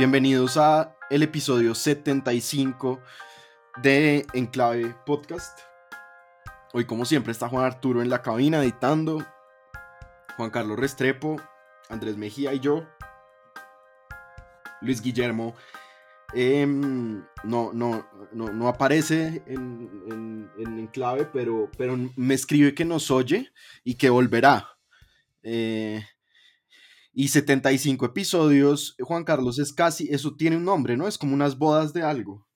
Bienvenidos a el episodio 75 de Enclave Podcast. Hoy, como siempre, está Juan Arturo en la cabina editando, Juan Carlos Restrepo, Andrés Mejía y yo, Luis Guillermo. em, no, no, no, no aparece en, en, en Enclave, pero, pero me escribe que nos oye y que volverá. Eh, y 75 episodios, Juan Carlos, es casi, eso tiene un nombre, ¿no? Es como unas bodas de algo.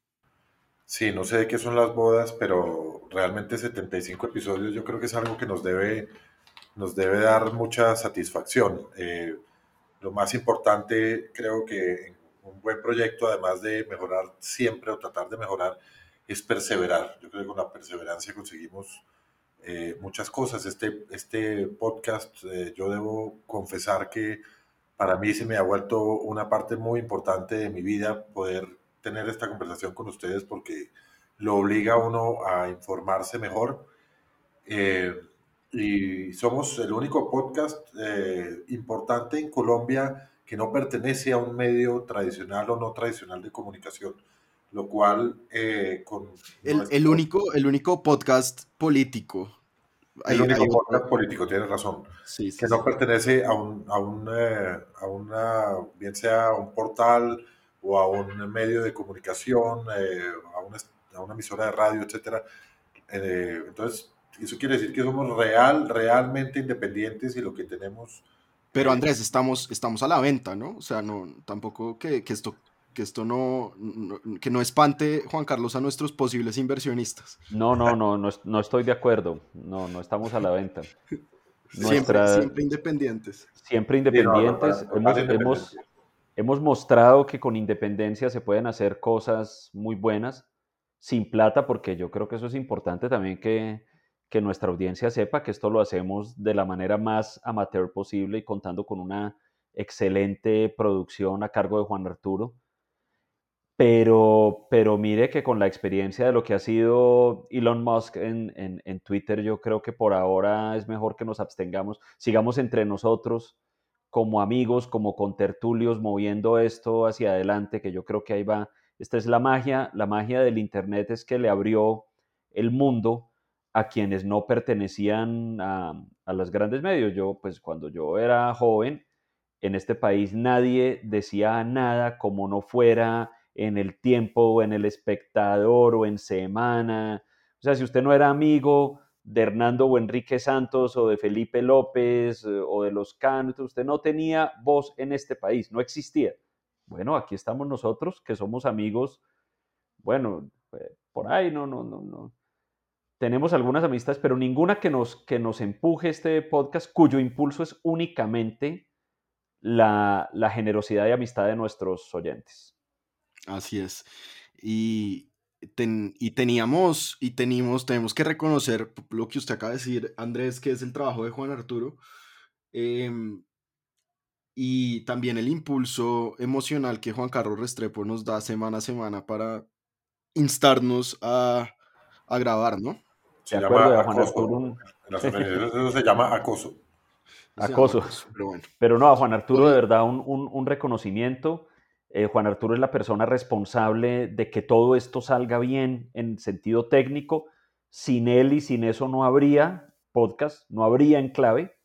Sí, no sé de qué son las bodas, pero realmente 75 episodios yo creo que es algo que nos debe, nos debe dar mucha satisfacción. Eh, lo más importante creo que un buen proyecto, además de mejorar siempre o tratar de mejorar, es perseverar. Yo creo que con la perseverancia conseguimos eh, muchas cosas. Este, este podcast, eh, yo debo confesar que para mí se me ha vuelto una parte muy importante de mi vida poder tener esta conversación con ustedes porque lo obliga a uno a informarse mejor. Eh, y somos el único podcast importante en Colombia que no pertenece a un medio tradicional o no tradicional de comunicación, lo cual eh, con El, el único, el único podcast político. Hay- el único hay- podcast político, tienes razón, sí, sí, que sí. no pertenece a un, a un, eh, a una, bien sea a un portal o a un medio de comunicación, eh, a, una, a una emisora de radio, etcétera. Entonces, eso quiere decir que somos real, realmente independientes y lo que tenemos Pero Andrés, estamos, estamos a la venta, ¿no? O sea, no, tampoco que, que esto, que esto no, no- que no espante, Juan Carlos, a nuestros posibles inversionistas. No, no, no, no, no estoy de acuerdo. No, no estamos a la venta. Siempre, Nuestra, siempre independientes. siempre Sí, no, independientes. hemos, hemos, hemos mostrado que con independencia se pueden hacer cosas muy buenas sin plata, porque yo creo que eso es importante también que, que nuestra audiencia sepa que esto lo hacemos de la manera más amateur posible y contando con una excelente producción a cargo de Juan Arturo. Pero, pero mire que con la experiencia de lo que ha sido Elon Musk en, en- en Twitter, yo creo que por ahora es mejor que nos abstengamos, sigamos entre nosotros como amigos, como contertulios, moviendo esto hacia adelante, que yo creo que ahí va. Esta es la magia, la magia del Internet es que le abrió el mundo a quienes no pertenecían a, a los grandes medios. Yo, pues cuando yo era joven, en este país nadie decía nada como no fuera en el tiempo o en el espectador o en semana. O sea, si usted no era amigo de Hernando o Enrique Santos o de Felipe López eh, o de los Canos, usted no tenía voz en este país, no existía. Bueno, aquí estamos nosotros que somos amigos, bueno, eh, por ahí no, no, no, no. Tenemos algunas amistades, pero ninguna que nos, que nos empuje este podcast cuyo impulso es únicamente la, la generosidad y amistad de nuestros oyentes. Así es. Y, ten- y teníamos, y tenemos, tenemos que reconocer lo que usted acaba de decir, Andrés, que es el trabajo de Juan Arturo. em, y también el impulso emocional que Juan Carlos Restrepo nos da semana a semana para instarnos a, a grabar, ¿no? se llama de Juan acoso. Arturo, un- eso se llama acoso. Acoso. Pero bueno, Pero no, a Juan Arturo de verdad un, un- un reconocimiento. Eh, Juan Arturo es la persona responsable de que todo esto salga bien en sentido técnico. Sin él y sin eso no habría podcast, no habría enclave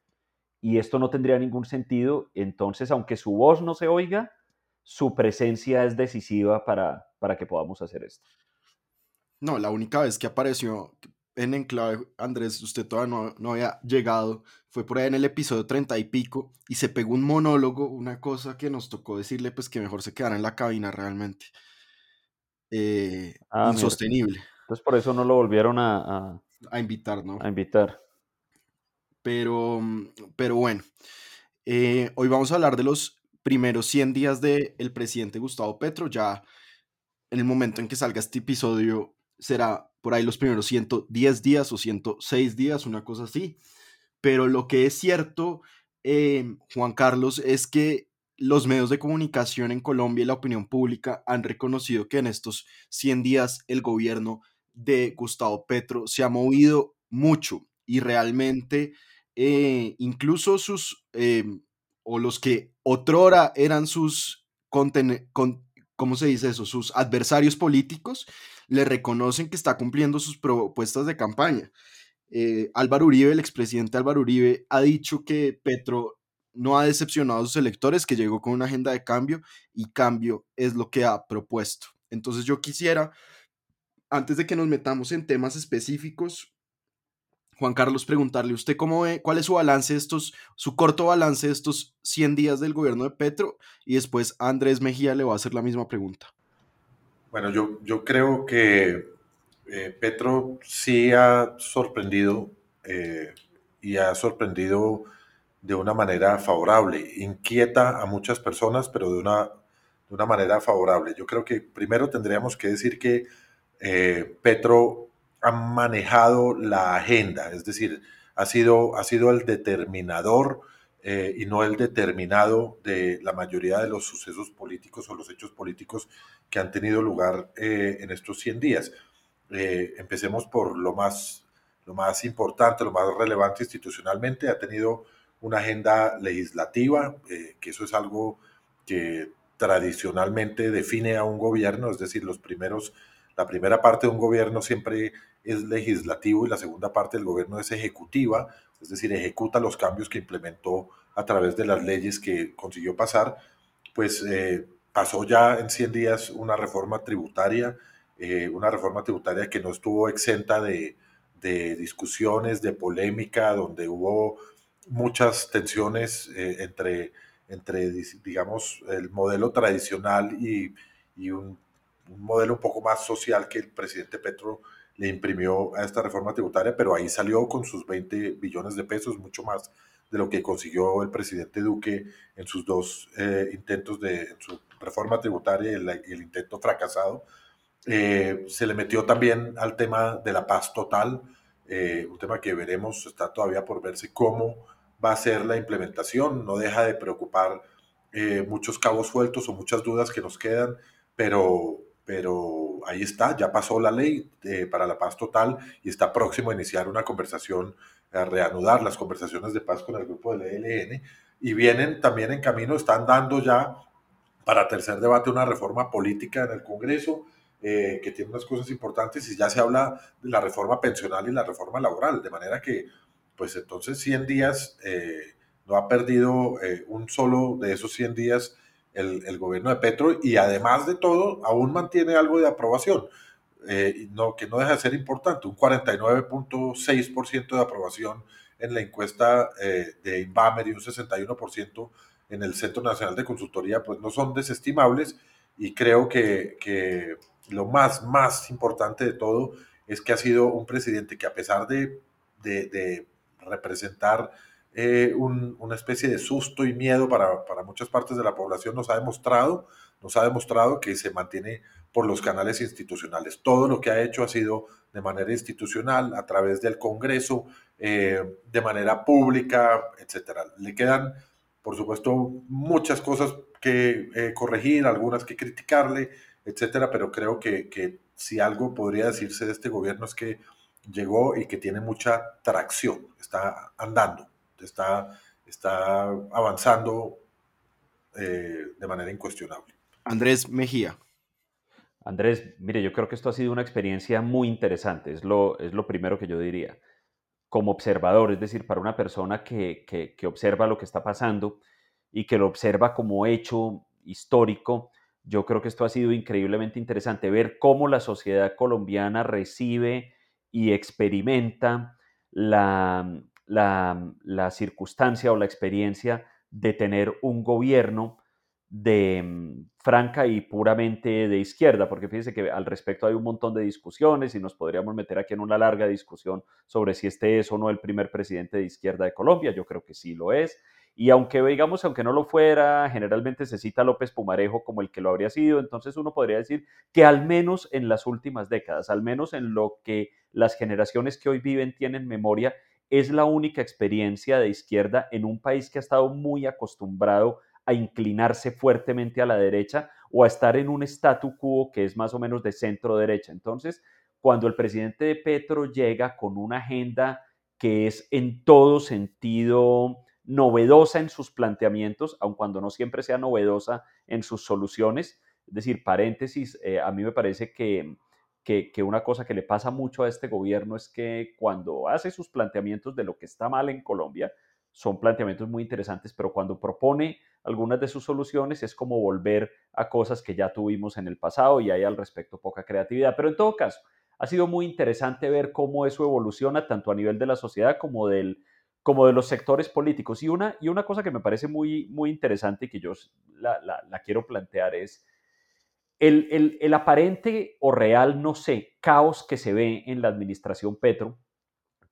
y esto no tendría ningún sentido. Entonces, aunque su voz no se oiga, su presencia es decisiva para, para que podamos hacer esto. no, la única vez que apareció en Enclave, Andrés, usted todavía no, no había llegado, fue por ahí en el episodio treinta y pico, y se pegó un monólogo, una cosa que nos tocó decirle, pues que mejor se quedara en la cabina realmente. Eh, Ah, mira. insostenible Entonces, por eso no lo volvieron a, a- a invitar, ¿no? a invitar. Pero, pero bueno, eh, hoy vamos a hablar de los primeros 100 días del presidente Gustavo Petro. Ya en el momento en que salga este episodio será por ahí los primeros 110 días o 106 días, una cosa así. Pero lo que es cierto, eh, Juan Carlos, es que los medios de comunicación en Colombia y la opinión pública han reconocido que en estos 100 días el gobierno de Gustavo Petro se ha movido mucho y realmente eh, incluso sus, eh, o los que otrora eran sus ¿cómo se dice eso? Sus adversarios políticos le reconocen que está cumpliendo sus propuestas de campaña. Eh, Álvaro Uribe, el expresidente Álvaro Uribe, ha dicho que Petro no ha decepcionado a sus electores, que llegó con una agenda de cambio y cambio es lo que ha propuesto. Entonces yo quisiera, antes de que nos metamos en temas específicos, Juan Carlos, preguntarle, ¿usted cómo ve, cuál es su balance estos, su corto balance de estos 100 días del gobierno de Petro? Y después Andrés Mejía le va a hacer la misma pregunta. Bueno, yo, yo creo que eh, Petro sí ha sorprendido eh, y ha sorprendido de una manera favorable. Inquieta a muchas personas, pero de una, de una manera favorable. Yo creo que primero tendríamos que decir que eh, Petro han manejado la agenda, es decir, ha sido, ha sido el determinador eh, y no el determinado de la mayoría de los sucesos políticos o los hechos políticos que han tenido lugar eh, en estos 100 días. Eh, empecemos por lo más, lo más importante, lo más relevante institucionalmente. Ha tenido una agenda legislativa, que eso es algo que tradicionalmente define a un gobierno, es decir, los primeros, la primera parte de un gobierno siempre es legislativo y la segunda parte del gobierno es ejecutiva, es decir, ejecuta los cambios que implementó a través de las leyes que consiguió pasar, pues eh, pasó ya en 100 días una reforma tributaria, eh, una reforma tributaria que no estuvo exenta de, discusiones, de polémica, donde hubo muchas tensiones eh, entre, entre, digamos, el modelo tradicional y, un, un, modelo un poco más social que el presidente Petro le imprimió a esta reforma tributaria, pero ahí salió con sus 20 billones de pesos, mucho más de lo que consiguió el presidente Duque en sus dos eh, intentos de su reforma tributaria y el, intento fracasado. Eh, se le metió también al tema de la paz total, eh, un tema que veremos, está todavía por verse cómo va a ser la implementación, no deja de preocupar muchos cabos sueltos o muchas dudas que nos quedan, pero pero ahí está, ya pasó la ley eh, para la paz total y está próximo a iniciar una conversación, a reanudar las conversaciones de paz con el grupo del ELN y vienen también en camino, están dando ya para tercer debate una reforma política en el Congreso eh, que tiene unas cosas importantes y ya se habla de la reforma pensional y la reforma laboral, de manera que pues entonces 100 días eh, no ha perdido un solo de esos 100 días el, gobierno de Petro y además de todo aún mantiene algo de aprobación, eh, no, que no deja de ser importante, un 49.6% de aprobación en la encuesta eh, de Inbamer y un 61% en el Centro Nacional de Consultoría, pues no son desestimables y creo que, que lo más, más importante de todo es que ha sido un presidente que a pesar de, de, de representar eh, una especie de susto y miedo para, para, muchas partes de la población, nos ha demostrado, nos ha demostrado que se mantiene por los canales institucionales. Todo lo que ha hecho ha sido de manera institucional, a través del Congreso, eh, de manera pública, etcétera. Le quedan, por supuesto, muchas cosas que eh, corregir, algunas que criticarle, etcétera, pero creo que, que si algo podría decirse de este gobierno es que llegó y que tiene mucha tracción, está andando está, está avanzando eh, de manera incuestionable. Andrés Mejía. Andrés, mire, yo creo que esto ha sido una experiencia muy interesante, es lo, es lo primero que yo diría. Como observador, es decir, para una persona que, que, que observa lo que está pasando y que lo observa como hecho histórico, yo creo que esto ha sido increíblemente interesante, ver cómo la sociedad colombiana recibe y experimenta la, la, circunstancia o la experiencia de tener un gobierno de mm, franca y puramente de izquierda, porque fíjense que al respecto hay un montón de discusiones y nos podríamos meter aquí en una larga discusión sobre si este es o no el primer presidente de izquierda de Colombia, yo creo que sí lo es, y aunque digamos, aunque no lo fuera, generalmente se cita López Pumarejo como el que lo habría sido, entonces uno podría decir que al menos en las últimas décadas, al menos en lo que las generaciones que hoy viven tienen memoria, es la única experiencia de izquierda en un país que ha estado muy acostumbrado a inclinarse fuertemente a la derecha o a estar en un statu quo que es más o menos de centro derecha. Entonces, cuando el presidente de Petro llega con una agenda que es en todo sentido novedosa en sus planteamientos, aun cuando no siempre sea novedosa en sus soluciones. Es decir, paréntesis, eh, a mí me parece que, que, que, una cosa que le pasa mucho a este gobierno es que cuando hace sus planteamientos de lo que está mal en Colombia, son planteamientos muy interesantes, pero cuando propone algunas de sus soluciones es como volver a cosas que ya tuvimos en el pasado y hay al respecto poca creatividad. Pero en todo caso, ha sido muy interesante ver cómo eso evoluciona tanto a nivel de la sociedad como, del, como de los sectores políticos. Y una, y una cosa que me parece muy, muy interesante y que yo la, la, quiero plantear es el, el, el aparente o real, no sé, caos que se ve en la administración Petro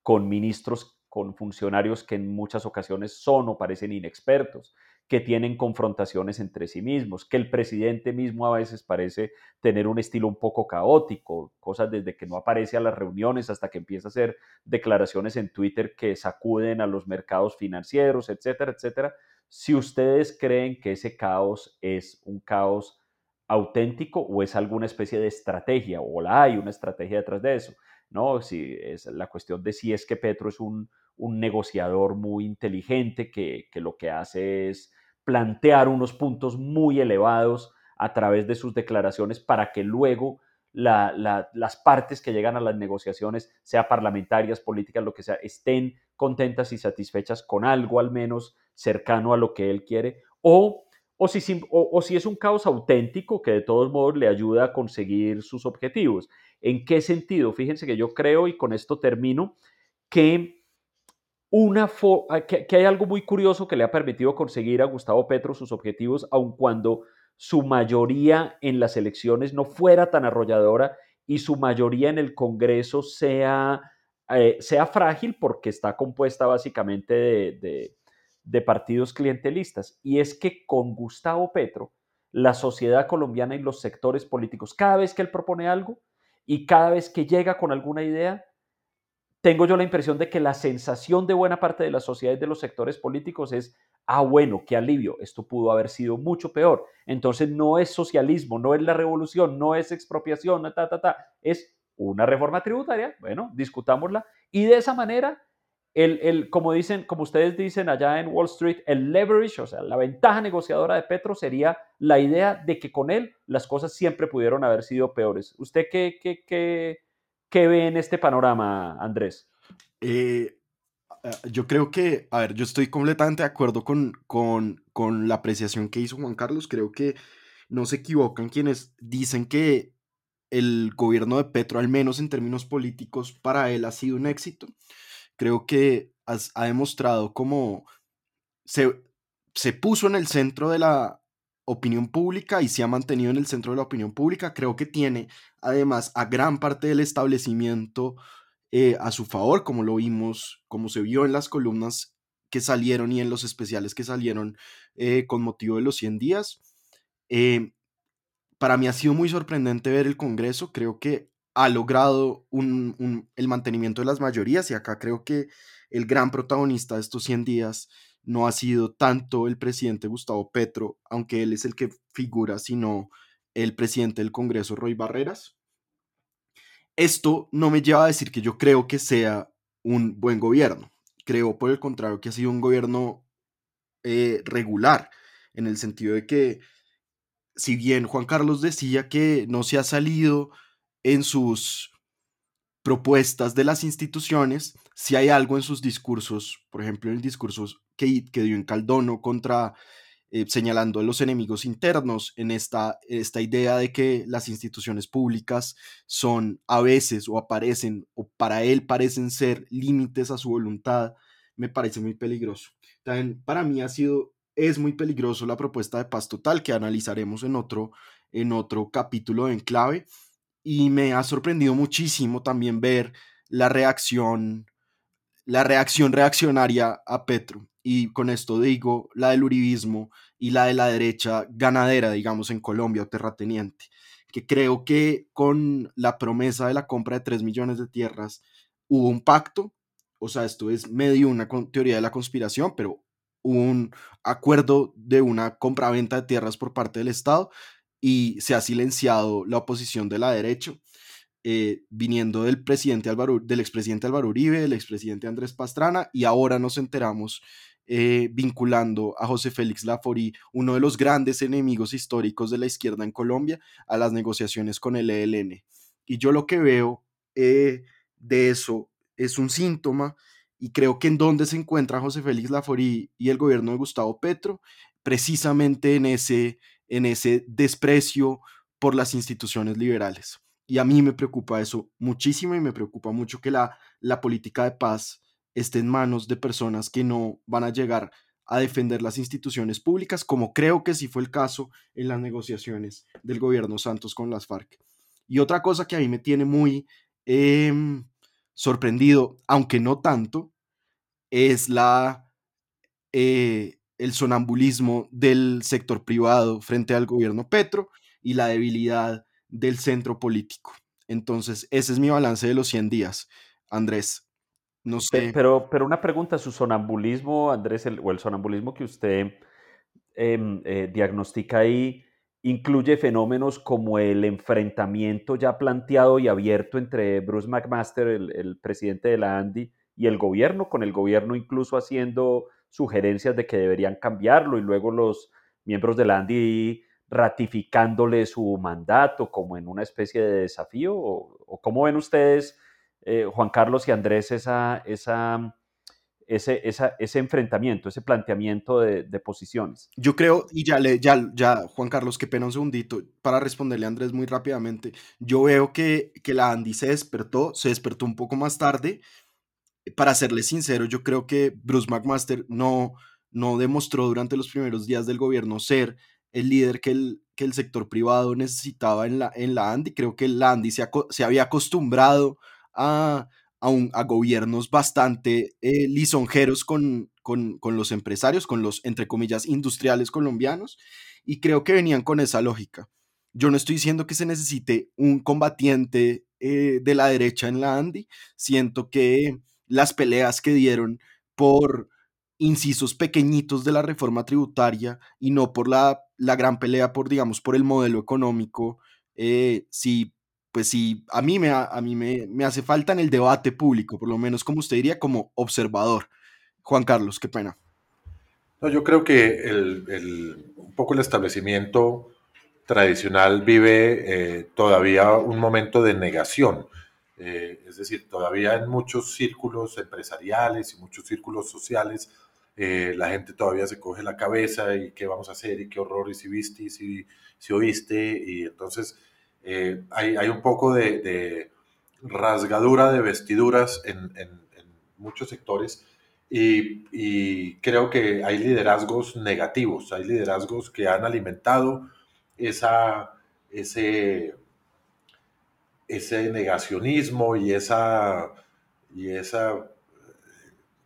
con ministros, con funcionarios que en muchas ocasiones son o parecen inexpertos, que tienen confrontaciones entre sí mismos, que el presidente mismo a veces parece tener un estilo un poco caótico, cosas desde que no aparece a las reuniones hasta que empieza a hacer declaraciones en Twitter que sacuden a los mercados financieros, etcétera, etcétera. Si ustedes creen que ese caos es un caos auténtico o es alguna especie de estrategia o la hay una estrategia detrás de eso, ¿no? Si es la cuestión de si es que Petro es un, un negociador muy inteligente que, que lo que hace es plantear unos puntos muy elevados a través de sus declaraciones para que luego las partes que llegan a las negociaciones, sea parlamentarias, políticas, lo que sea, estén contentas y satisfechas con algo al menos cercano a lo que él quiere, o, o, si, es un caos auténtico que de todos modos le ayuda a conseguir sus objetivos. ¿En qué sentido? Fíjense que yo creo, y con esto termino, que una ah, que, hay algo muy curioso que le ha permitido conseguir a Gustavo Petro sus objetivos, aun cuando su mayoría en las elecciones no fuera tan arrolladora y su mayoría en el Congreso sea, eh, sea frágil porque está compuesta básicamente de partidos clientelistas. Y es que con Gustavo Petro, la sociedad colombiana y los sectores políticos, cada vez que él propone algo y cada vez que llega con alguna idea, tengo yo la impresión de que la sensación de buena parte de la sociedad y de los sectores políticos es, ah, bueno, qué alivio, esto pudo haber sido mucho peor. Entonces no es socialismo, no es la revolución, no es expropiación, ta, ta, ta, es una reforma tributaria, bueno, discutámosla. Y de esa manera, el, el, como, dicen, como ustedes dicen allá en Wall Street, el leverage, o sea, la ventaja negociadora de Petro sería la idea de que con él las cosas siempre pudieron haber sido peores. ¿Usted qué, qué, qué, ¿Qué ve en este panorama, Andrés? Eh, yo creo que, a ver, yo estoy completamente de acuerdo con, con, con la apreciación que hizo Juan Carlos. Creo que no se equivocan quienes dicen que el gobierno de Petro, al menos en términos políticos, para él ha sido un éxito. Creo que ha demostrado cómo se, se puso en el centro de la opinión pública y se ha mantenido en el centro de la opinión pública. Creo que tiene además a gran parte del establecimiento eh, a su favor, como lo vimos, como se vio en las columnas que salieron y en los especiales que salieron eh, con motivo de los 100 días. Eh, para mí ha sido muy sorprendente ver el Congreso, creo que ha logrado el mantenimiento de las mayorías y acá creo que el gran protagonista de estos 100 días no ha sido tanto el presidente Gustavo Petro, aunque él es el que figura, sino el presidente del Congreso, Roy Barreras. Esto no me lleva a decir que yo creo que sea un buen gobierno. Creo, por el contrario, que ha sido un gobierno eh, regular, en el sentido de que, si bien Juan Carlos decía que no se ha salido en sus propuestas de las instituciones, si hay algo en sus discursos, por ejemplo, en el discurso que, que dio en Caldono contra eh, señalando a los enemigos internos en esta, esta idea de que las instituciones públicas son a veces o aparecen o para él parecen ser límites a su voluntad, me parece muy peligroso. También para mí ha sido, es muy peligroso la propuesta de paz total que analizaremos en otro, en otro capítulo de Enclave y me ha sorprendido muchísimo también ver la reacción la reacción reaccionaria a Petro. Y con esto digo la del uribismo y la de la derecha ganadera, digamos, en Colombia o terrateniente, que creo que con la promesa de la compra de 3 millones de tierras hubo un pacto, o sea, esto es medio una teoría de la conspiración, pero un acuerdo de una compra-venta de tierras por parte del Estado y se ha silenciado la oposición de la derecha eh, viniendo del presidente Álvaro, del expresidente Álvaro Uribe, del expresidente Andrés Pastrana, y ahora nos enteramos eh, vinculando a José Félix Laforí, uno de los grandes enemigos históricos de la izquierda en Colombia, a las negociaciones con el ELN. Y yo lo que veo eh, de eso es un síntoma y creo que en donde se encuentra José Félix Laforí y el gobierno de Gustavo Petro, precisamente en ese, en ese desprecio por las instituciones liberales. Y a mí me preocupa eso muchísimo y me preocupa mucho que la, la política de paz esté en manos de personas que no van a llegar a defender las instituciones públicas, como creo que sí fue el caso en las negociaciones del gobierno Santos con las FARC. Y otra cosa que a mí me tiene muy em, sorprendido, aunque no tanto, es la, eh, el sonambulismo del sector privado frente al gobierno Petro y la debilidad del centro político. Entonces, ese es mi balance de los 100 días. Andrés, no sé. Pero, pero una pregunta, su sonambulismo, Andrés, o el sonambulismo que usted em, eh, diagnostica ahí, incluye fenómenos como el enfrentamiento ya planteado y abierto entre Bruce McMaster, el, presidente de la Andy, y el gobierno, con el gobierno incluso haciendo sugerencias de que deberían cambiarlo y luego los miembros de la Andy ratificándole su mandato como en una especie de desafío? ¿O, cómo ven ustedes, eh, Juan Carlos y Andrés, esa, esa, ese, ese enfrentamiento, ese planteamiento de, posiciones? Yo creo, y ya, le, ya, ya, Juan Carlos, qué pena un segundito, para responderle a Andrés muy rápidamente, yo veo que, que la Andy se despertó, se despertó un poco más tarde. Para serle sincero, yo creo que Bruce McMaster no, no demostró durante los primeros días del gobierno ser el líder que el, que el sector privado necesitaba en la, en la Andy. Creo que la Andy se, se había acostumbrado a, a, un, a gobiernos bastante eh, lisonjeros con, con, con, los empresarios, con los, entre comillas, industriales colombianos, y creo que venían con esa lógica. Yo no estoy diciendo que se necesite un combatiente eh, de la derecha en la Andy, siento que las peleas que dieron por incisos pequeñitos de la reforma tributaria y no por la, la gran pelea por, digamos, por el modelo económico, eh, pues sí, a mí, me, a mí me, me, hace falta en el debate público, por lo menos como usted diría, como observador. Juan Carlos, qué pena. No, yo creo que el, el, un poco el establecimiento tradicional vive eh, todavía un momento de negación. Eh, es decir, todavía en muchos círculos empresariales y muchos círculos sociales eh, la gente todavía se coge la cabeza y qué vamos a hacer y qué horror y si viste y si, si oíste. Y entonces eh, hay, hay, un poco de, rasgadura de vestiduras en, muchos sectores y, y, creo que hay liderazgos negativos, hay liderazgos que han alimentado esa, ese, ese negacionismo y esa, y esa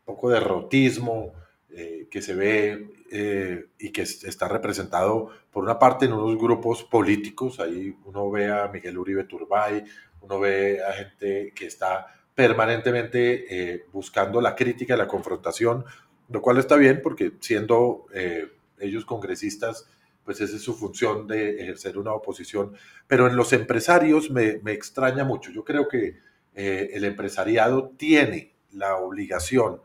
poco derrotismo eh, que se ve eh, y que está representado por una parte en unos grupos políticos, ahí uno ve a Miguel Uribe Turbay, uno ve a gente que está permanentemente eh, buscando la crítica la confrontación, lo cual está bien porque siendo ellos congresistas, pues esa es su función de ejercer una oposición, pero en los empresarios me, me extraña mucho, yo creo que el empresariado tiene la obligación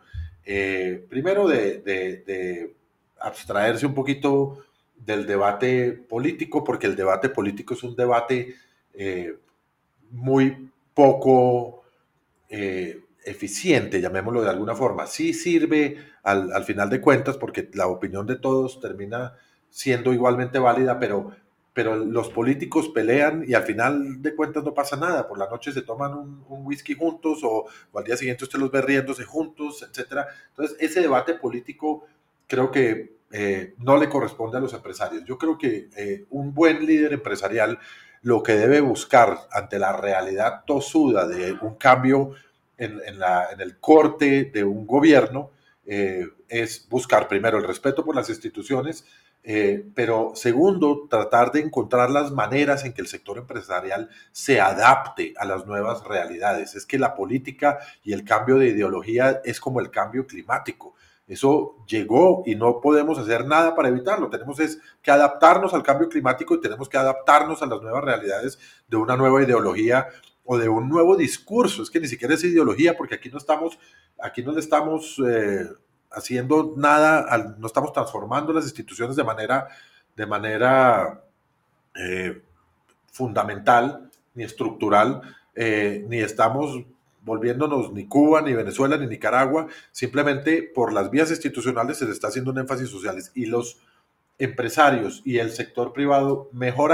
eh, primero de, abstraerse un poquito del debate político, porque el debate político es un debate eh, muy poco eh, eficiente, llamémoslo de alguna forma. Sí sirve al, al, final de cuentas, porque la opinión de todos termina siendo igualmente válida, pero pero los políticos pelean y al final de cuentas no pasa nada. Por la noche se toman un, whisky juntos o, al día siguiente usted los ve riéndose juntos, etc. Entonces, ese debate político creo que eh, no le corresponde a los empresarios. Yo creo que eh, un buen líder empresarial lo que debe buscar ante la realidad tosuda de un cambio en, la, en el corte de un gobierno eh, es buscar primero el respeto por las instituciones, eh, pero segundo, tratar de encontrar las maneras en que el sector empresarial se adapte a las nuevas realidades. Es que la política y el cambio de ideología es como el cambio climático. Eso llegó y no podemos hacer nada para evitarlo. Tenemos es que adaptarnos al cambio climático y tenemos que adaptarnos a las nuevas realidades de una nueva ideología o de un nuevo discurso. Es que ni siquiera es ideología porque aquí no estamos, aquí no le estamos... Eh, haciendo nada, no estamos transformando las instituciones de manera, de manera eh, fundamental ni estructural, eh, ni estamos volviéndonos ni Cuba, ni Venezuela, ni Nicaragua, simplemente por las vías institucionales se está haciendo un énfasis sociales y los empresarios y el sector privado mejor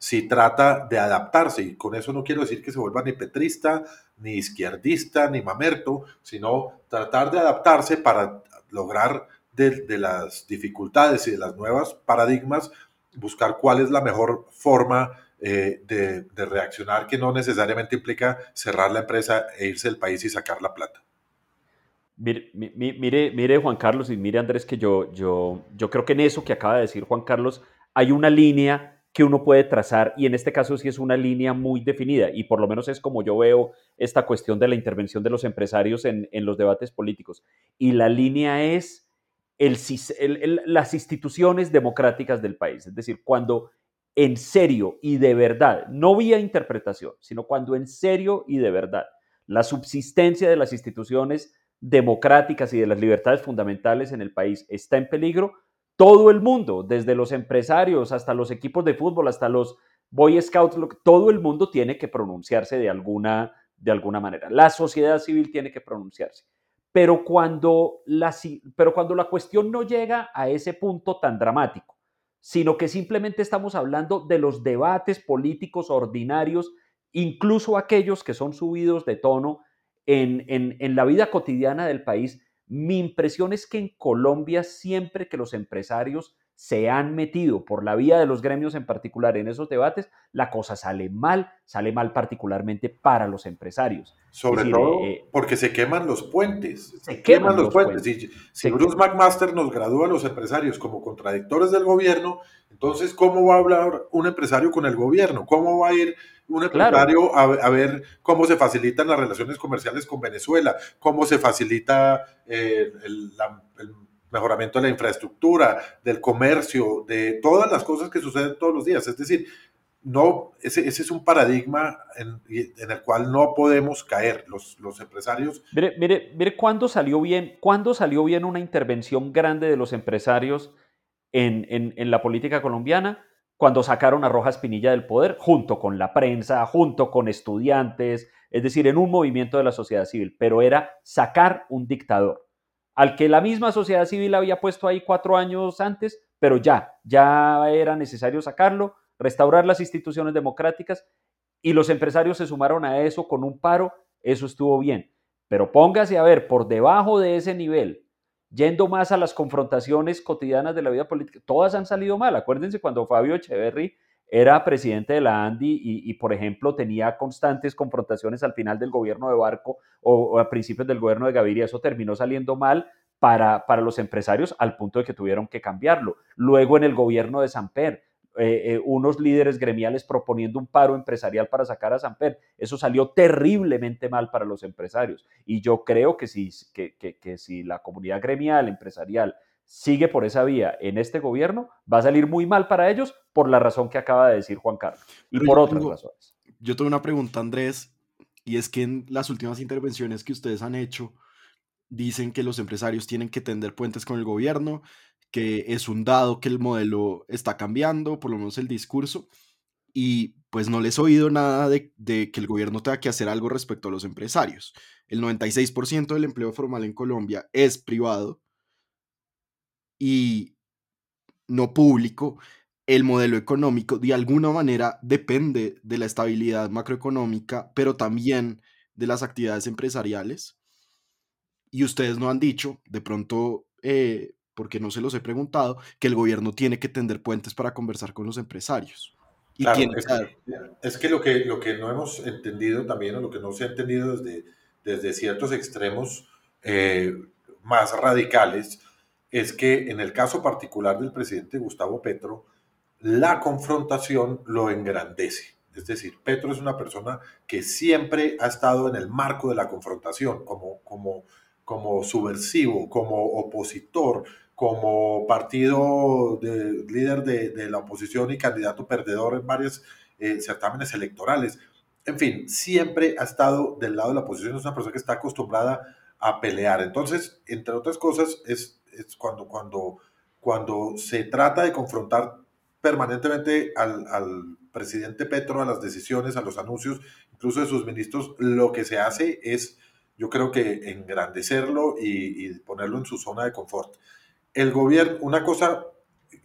si trata de adaptarse. Y con eso no quiero decir que se vuelva ni petrista, ni izquierdista, ni mamerto, sino tratar de adaptarse para lograr de, las dificultades y de las nuevas paradigmas, buscar cuál es la mejor forma eh, de, de, reaccionar que no necesariamente implica cerrar la empresa e irse del país y sacar la plata. Mire, mire, mire, Juan Carlos y mire Andrés que yo, yo, yo creo que en eso que acaba de decir Juan Carlos hay una línea que uno puede trazar y en este caso sí es una línea muy definida y por lo menos es como yo veo esta cuestión de la intervención de los empresarios en, los debates políticos. Y la línea es el, las instituciones democráticas del país, es decir, cuando en serio y de verdad, no vía interpretación, sino cuando en serio y de verdad la subsistencia de las instituciones democráticas y de las libertades fundamentales en el país está en peligro, todo el mundo, desde los empresarios hasta los equipos de fútbol, hasta los Boy Scouts, todo el mundo tiene que pronunciarse de alguna, de alguna manera. La sociedad civil tiene que pronunciarse. Pero cuando, la, pero cuando la cuestión no llega a ese punto tan dramático, sino que simplemente estamos hablando de los debates políticos ordinarios, incluso aquellos que son subidos de tono en, en, en la vida cotidiana del país, mi impresión es que en Colombia siempre que los empresarios se han metido por la vía de los gremios en particular en esos debates, la cosa sale mal, sale mal particularmente para los empresarios. Sobre todo eh, porque se queman los puentes. Se, queman, los, puentes. Si, Bruce McMaster nos gradúa a los empresarios como contradictores del gobierno, entonces, ¿cómo va a hablar un empresario con el gobierno? ¿Cómo va a ir un empresario a, ver cómo se facilitan las relaciones comerciales con Venezuela? ¿Cómo se facilita eh, el, mejoramiento de la infraestructura, del comercio, de todas las cosas que suceden todos los días? Es decir, no, ese, es un paradigma en, el cual no podemos caer los, los empresarios. Mire, mire, mire cuándo salió bien, cuándo salió bien una intervención grande de los empresarios en, la política colombiana cuando sacaron a Rojas Pinilla del poder, junto con la prensa, junto con estudiantes, es decir, en un movimiento de la sociedad civil, pero era sacar un dictador, al que la misma sociedad civil había puesto ahí cuatro años antes, pero ya, ya era necesario sacarlo, restaurar las instituciones democráticas y los empresarios se sumaron a eso con un paro, eso estuvo bien. Pero póngase a ver, por debajo de ese nivel, yendo más a las confrontaciones cotidianas de la vida política, todas han salido mal. Acuérdense cuando Fabio Echeverry era presidente de la ANDI y, por ejemplo, tenía constantes confrontaciones al final del gobierno de Barco o, a principios del gobierno de Gaviria. Eso terminó saliendo mal para, para los empresarios al punto de que tuvieron que cambiarlo. Luego en el gobierno de Samper, eh, eh, unos líderes gremiales proponiendo un paro empresarial para sacar a Samper. Eso salió terriblemente mal para los empresarios. Y yo creo que si, que, que, si la comunidad gremial, empresarial, sigue por esa vía en este gobierno, va a salir muy mal para ellos por la razón que acaba de decir Juan Carlos y por otras razones. Yo tengo una pregunta, Andrés, y es que en las últimas intervenciones que ustedes han hecho, dicen que los empresarios tienen que tender puentes con el gobierno, que es un dado que el modelo está cambiando, por lo menos el discurso, y pues no les he oído nada de, que el gobierno tenga que hacer algo respecto a los empresarios. El 96% del empleo formal en Colombia es privado y no público. El modelo económico de alguna manera depende de la estabilidad macroeconómica, pero también de las actividades empresariales. Y ustedes no han dicho, de pronto eh, porque no se los he preguntado, que el gobierno tiene que tender puentes para conversar con los empresarios. Y es, que, lo que lo que no hemos entendido también, o lo que no se ha entendido desde, desde ciertos extremos eh, más radicales, es que en el caso particular del presidente Gustavo Petro, la confrontación lo engrandece. Es decir, Petro es una persona que siempre ha estado en el marco de la confrontación, como, como, como subversivo, como opositor, como partido de, líder de, la oposición y candidato perdedor en varios eh, certámenes electorales. En fin, siempre ha estado del lado de la oposición, es una persona que está acostumbrada a pelear. Entonces, entre otras cosas, es, cuando, cuando, cuando se trata de confrontar permanentemente al, presidente Petro, a las decisiones, a los anuncios, incluso de sus ministros, lo que se hace es, yo creo que engrandecerlo y ponerlo en su zona de confort. El gobierno, una cosa,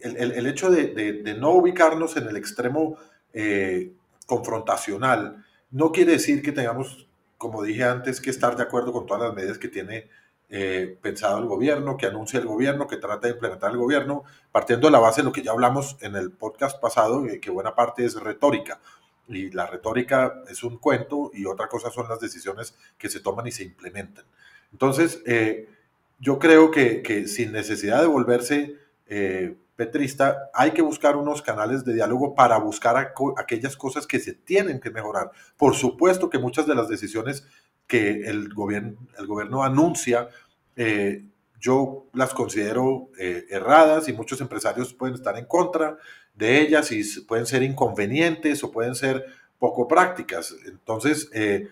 el, el, el hecho de, de, no ubicarnos en el extremo eh, confrontacional, no quiere decir que tengamos, como dije antes, que estar de acuerdo con todas las medidas que tiene eh, pensado el gobierno, que anuncia el gobierno, que trata de implementar el gobierno, partiendo de la base de lo que ya hablamos en el podcast pasado, que buena parte es retórica. Y la retórica es un cuento y otra cosa son las decisiones que se toman y se implementan. Entonces, eh, yo creo que, que, sin necesidad de volverse eh, petrista, hay que buscar unos canales de diálogo para buscar aquellas cosas que se tienen que mejorar. Por supuesto que muchas de las decisiones que el gobierno, el gobierno anuncia, eh, yo las considero eh, erradas y muchos empresarios pueden estar en contra de ellas y pueden ser inconvenientes o pueden ser poco prácticas. Entonces, eh,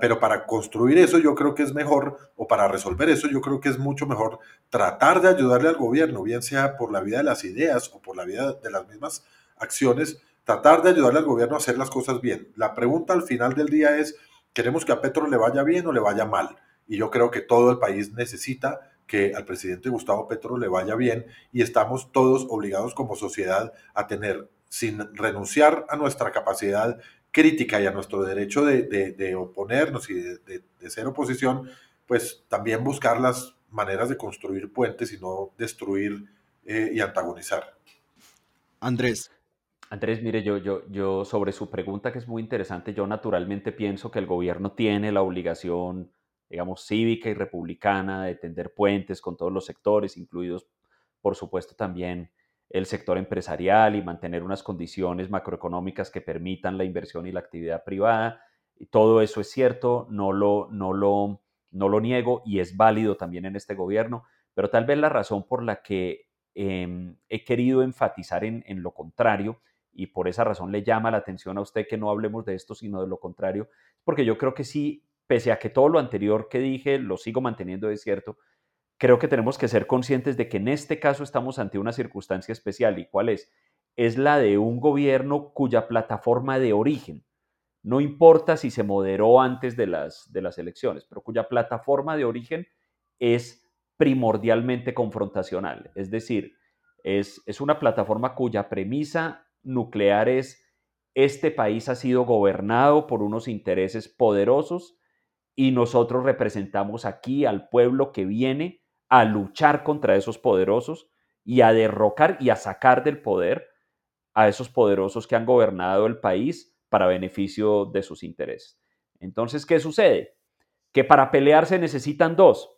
pero para construir eso yo creo que es mejor, o para resolver eso yo creo que es mucho mejor tratar de ayudarle al gobierno, bien sea por la vida de las ideas o por la vida de las mismas acciones, tratar de ayudarle al gobierno a hacer las cosas bien. La pregunta al final del día es, queremos que a Petro le vaya bien o le vaya mal. Y yo creo que todo el país necesita que al presidente Gustavo Petro le vaya bien y estamos todos obligados como sociedad a tener, sin renunciar a nuestra capacidad crítica y a nuestro derecho de, de, de oponernos y de, de, ser oposición, pues también buscar las maneras de construir puentes y no destruir eh, y antagonizar. Andrés, Andrés, mire, yo, yo, yo sobre su pregunta que es muy interesante, yo naturalmente pienso que el gobierno tiene la obligación, digamos, cívica y republicana de tender puentes con todos los sectores, incluidos, por supuesto, también el sector empresarial y mantener unas condiciones macroeconómicas que permitan la inversión y la actividad privada. Y todo eso es cierto, no lo, no, lo, no lo niego y es válido también en este gobierno, pero tal vez la razón por la que eh, he querido enfatizar en, en lo contrario y por esa razón le llama la atención a usted que no hablemos de esto, sino de lo contrario, porque yo creo que sí, pese a que todo lo anterior que dije lo sigo manteniendo de cierto, creo que tenemos que ser conscientes de que en este caso estamos ante una circunstancia especial. ¿Y cuál es? Es la de un gobierno cuya plataforma de origen, no importa si se moderó antes de las, de las elecciones, pero cuya plataforma de origen es primordialmente confrontacional. Es decir, es, es una plataforma cuya premisa nucleares, este país ha sido gobernado por unos intereses poderosos y nosotros representamos aquí al pueblo que viene a luchar contra esos poderosos y a derrocar y a sacar del poder a esos poderosos que han gobernado el país para beneficio de sus intereses. Entonces, ¿qué sucede? Que para pelear se necesitan dos.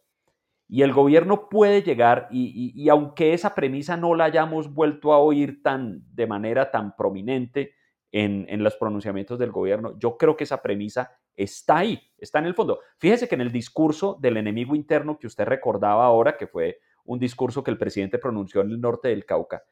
Y el gobierno puede llegar, y, y, y, aunque esa premisa no la hayamos vuelto a oír tan, de manera tan prominente en, en, los pronunciamientos del gobierno, yo creo que esa premisa está ahí, está en el fondo. Fíjese que en el discurso del enemigo interno que usted recordaba ahora, que fue un discurso que el presidente pronunció en el norte del Cauca,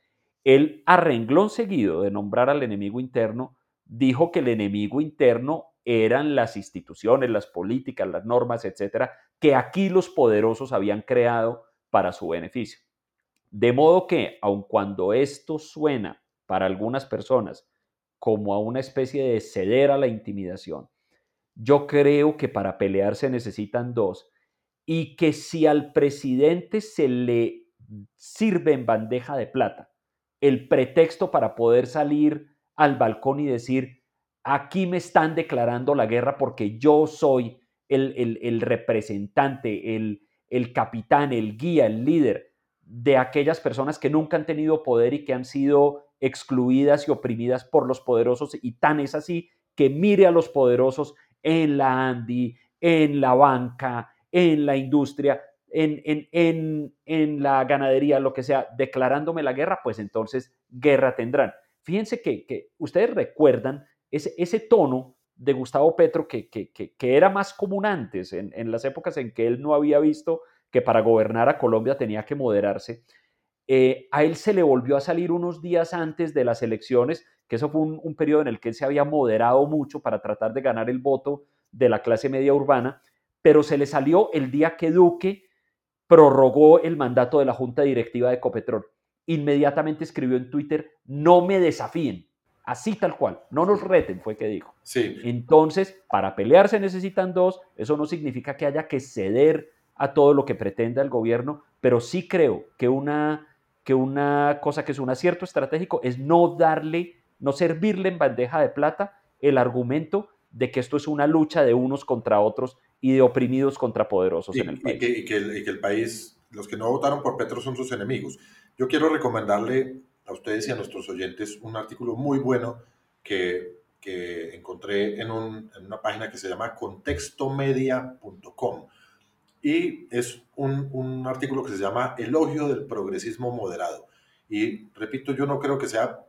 él a renglón seguido de nombrar al enemigo interno, dijo que el enemigo interno eran las instituciones, las políticas, las normas, etcétera, que aquí los poderosos habían creado para su beneficio. De modo que, aun cuando esto suena para algunas personas como a una especie de ceder a la intimidación, yo creo que para pelear se necesitan dos y que si al presidente se le sirve en bandeja de plata el pretexto para poder salir al balcón y decir, aquí me están declarando la guerra porque yo soy el, el, el representante, el, el capitán, el guía, el líder de aquellas personas que nunca han tenido poder y que han sido excluidas y oprimidas por los poderosos. Y tan es así que mire a los poderosos en la Andi, en la banca, en la industria, en, en, en, en, la ganadería, lo que sea, declarándome la guerra, pues entonces guerra tendrán. Fíjense que, que ustedes recuerdan ese, ese tono de Gustavo Petro que, que, que, era más común antes, en, las épocas en que él no había visto que para gobernar a Colombia tenía que moderarse, eh, a él se le volvió a salir unos días antes de las elecciones, que eso fue un, un periodo en el que él se había moderado mucho para tratar de ganar el voto de la clase media urbana, pero se le salió el día que Duque prorrogó el mandato de la Junta Directiva de Ecopetrol. Inmediatamente escribió en Twitter, no me desafíen, así tal cual, no nos reten, fue que dijo. Sí. Entonces, para pelear se necesitan dos, eso no significa que haya que ceder a todo lo que pretenda el gobierno, pero sí creo que una, que una cosa que es un acierto estratégico es no darle, no servirle en bandeja de plata el argumento de que esto es una lucha de unos contra otros y de oprimidos contra poderosos en el país. Y que, el, país, los que no votaron por Petro son sus enemigos. Yo quiero recomendarle a ustedes y a nuestros oyentes un artículo muy bueno que, que encontré en, en, una página que se llama contextomedia.com y es un, un, artículo que se llama Elogio del progresismo moderado. Y repito, yo no creo que sea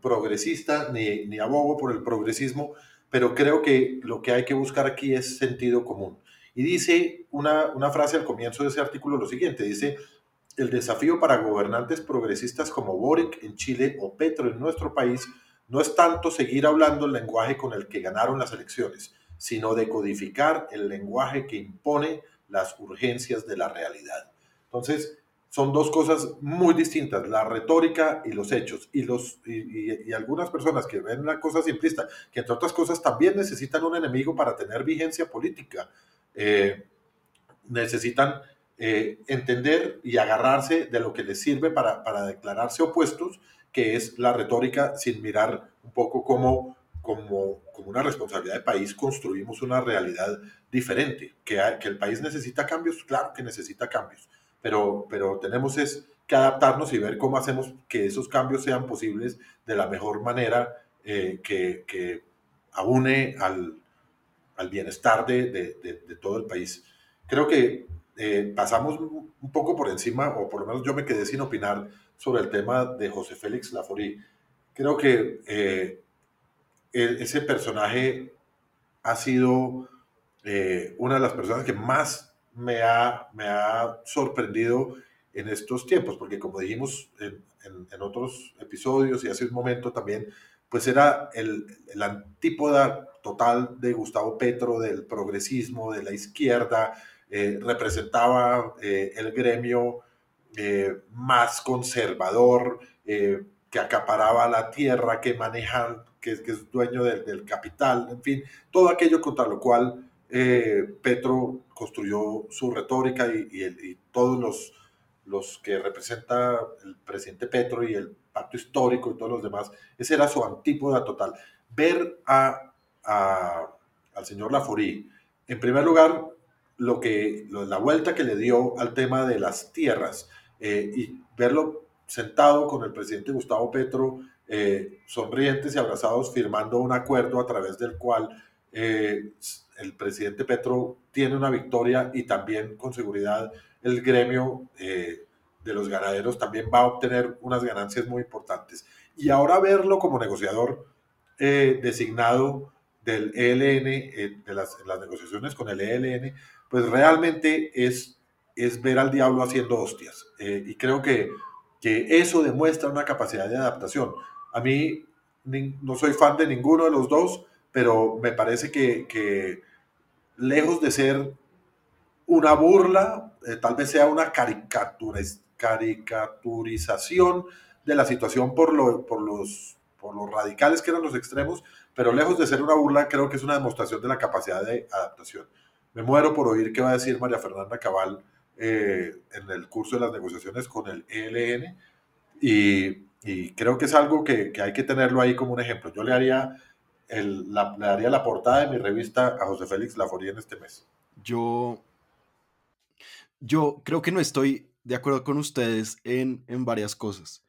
progresista ni, ni abogo por el progresismo, pero creo que lo que hay que buscar aquí es sentido común. Y dice una, una frase al comienzo de ese artículo lo siguiente, dice, el desafío para gobernantes progresistas como Boric en Chile o Petro en nuestro país no es tanto seguir hablando el lenguaje con el que ganaron las elecciones, sino decodificar el lenguaje que impone las urgencias de la realidad. Entonces, son dos cosas muy distintas, la retórica y los hechos. Y, los, y, algunas personas que ven la cosa simplista, que entre otras cosas también necesitan un enemigo para tener vigencia política, eh, necesitan eh, entender y agarrarse de lo que les sirve para, para declararse opuestos, que es la retórica sin mirar un poco cómo como, como una responsabilidad de país construimos una realidad diferente, que, que el país necesita cambios, claro que necesita cambios, pero, pero tenemos es que adaptarnos y ver cómo hacemos que esos cambios sean posibles de la mejor manera eh, que, que, aúne al, al bienestar de, de, de, todo el país. Creo que eh, pasamos un poco por encima, o por lo menos yo me quedé sin opinar sobre el tema de José Félix Laforí. Creo que eh, ese personaje ha sido eh, una de las personas que más me ha, me ha sorprendido en estos tiempos, porque como dijimos en, otros episodios y hace un momento también, pues era el, el, antípoda total de Gustavo Petro, del progresismo, de la izquierda, eh, representaba eh, el gremio más conservador, que acaparaba la tierra, que maneja que, es dueño del, capital, en fin, todo aquello contra lo cual eh, Petro construyó su retórica y, todos los, los que representa el presidente Petro y el pacto histórico y todos los demás, ese era su antípoda total. Ver a, al señor Laforí, en primer lugar, lo que, la vuelta que le dio al tema de las tierras eh, y verlo sentado con el presidente Gustavo Petro eh, sonrientes y abrazados firmando un acuerdo a través del cual eh, el presidente Petro tiene una victoria y también con seguridad el gremio eh, de los ganaderos también va a obtener unas ganancias muy importantes. Y ahora verlo como negociador designado del ELN, de las, las, negociaciones con el ELN, pues realmente es, es ver al diablo haciendo hostias. y creo que, que eso demuestra una capacidad de adaptación. A mí no soy fan de ninguno de los dos, pero me parece que, lejos de ser una burla, eh, tal vez sea una caricaturización de la situación por, por, los, por los radicales que eran los extremos, pero lejos de ser una burla, creo que es una demostración de la capacidad de adaptación. Me muero por oír qué va a decir María Fernanda Cabal eh, en el curso de las negociaciones con el ELN y y creo que es algo que, que, hay que tenerlo ahí como un ejemplo. Yo le haría, el, la, le daría la portada de mi revista a José Félix Laforía en este mes. Yo, yo creo que no estoy de acuerdo con ustedes en, en varias cosas.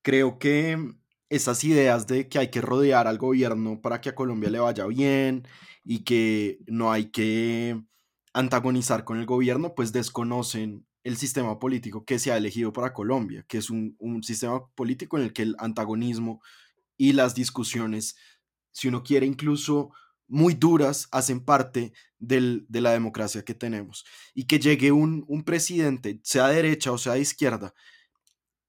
Creo que esas ideas de que hay que rodear al gobierno para que a Colombia le vaya bien y que no hay que antagonizar con el gobierno, pues desconocen el sistema político que se ha elegido para Colombia, que es un, sistema político en el que el antagonismo y las discusiones, si uno quiere incluso muy duras, hacen parte de la democracia que tenemos. Y que llegue un, presidente, sea derecha o sea izquierda,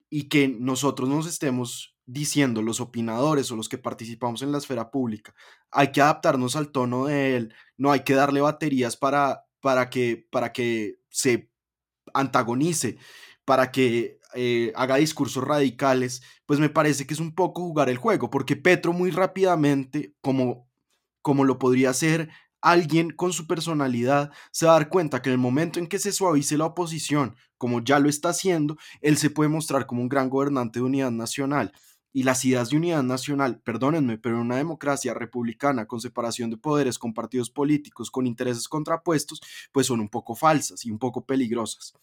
y que nosotros nos estemos diciendo los opinadores o los que participamos en la esfera pública, hay que adaptarnos al tono de él, no hay que darle baterías para, para, que, para que se antagonice, para que eh, haga discursos radicales, pues me parece que es un poco jugar el juego, porque Petro muy rápidamente, como, como lo podría hacer alguien con su personalidad, se va a dar cuenta que en el momento en que se suavice la oposición, como ya lo está haciendo, él se puede mostrar como un gran gobernante de unidad nacional y las ideas de unidad nacional, perdónenme, pero en una democracia republicana con separación de poderes, con partidos políticos, con intereses contrapuestos, pues son un poco falsas y un poco peligrosas.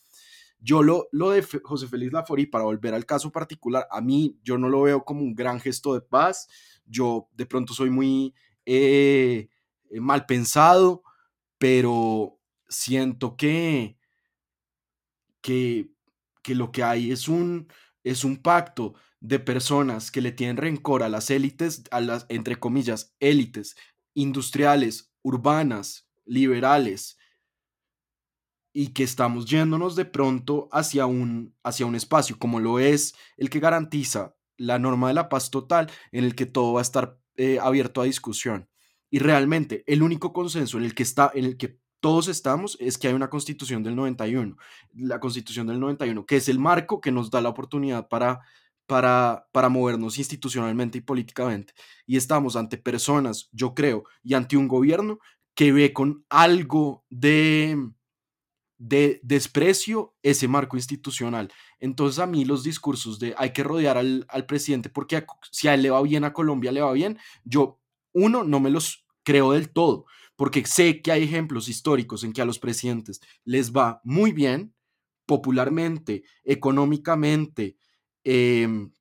Yo lo, lo de José Félix Lafori, para volver al caso particular, a mí yo no lo veo como un gran gesto de paz, yo de pronto soy muy eh, eh, mal pensado, pero siento que, que, que lo que hay es un, es un pacto de personas que le tienen rencor a las élites, a las, entre comillas, élites industriales, urbanas, liberales, y que estamos yéndonos de pronto hacia un, hacia un espacio como lo es el que garantiza la norma de la paz total, en el que todo va a estar eh, abierto a discusión. Y realmente el único consenso en el que está, en el que todos estamos es que hay una constitución del 91, la constitución del 91, que es el marco que nos da la oportunidad para para, para movernos institucionalmente y políticamente. Y estamos ante personas, yo creo, y ante un gobierno que ve con algo de, de desprecio ese marco institucional. Entonces a mí los discursos de hay que rodear al, al, presidente porque si a él le va bien, a Colombia le va bien, yo, uno, no me los creo del todo, porque sé que hay ejemplos históricos en que a los presidentes les va muy bien, popularmente, económicamente, Em,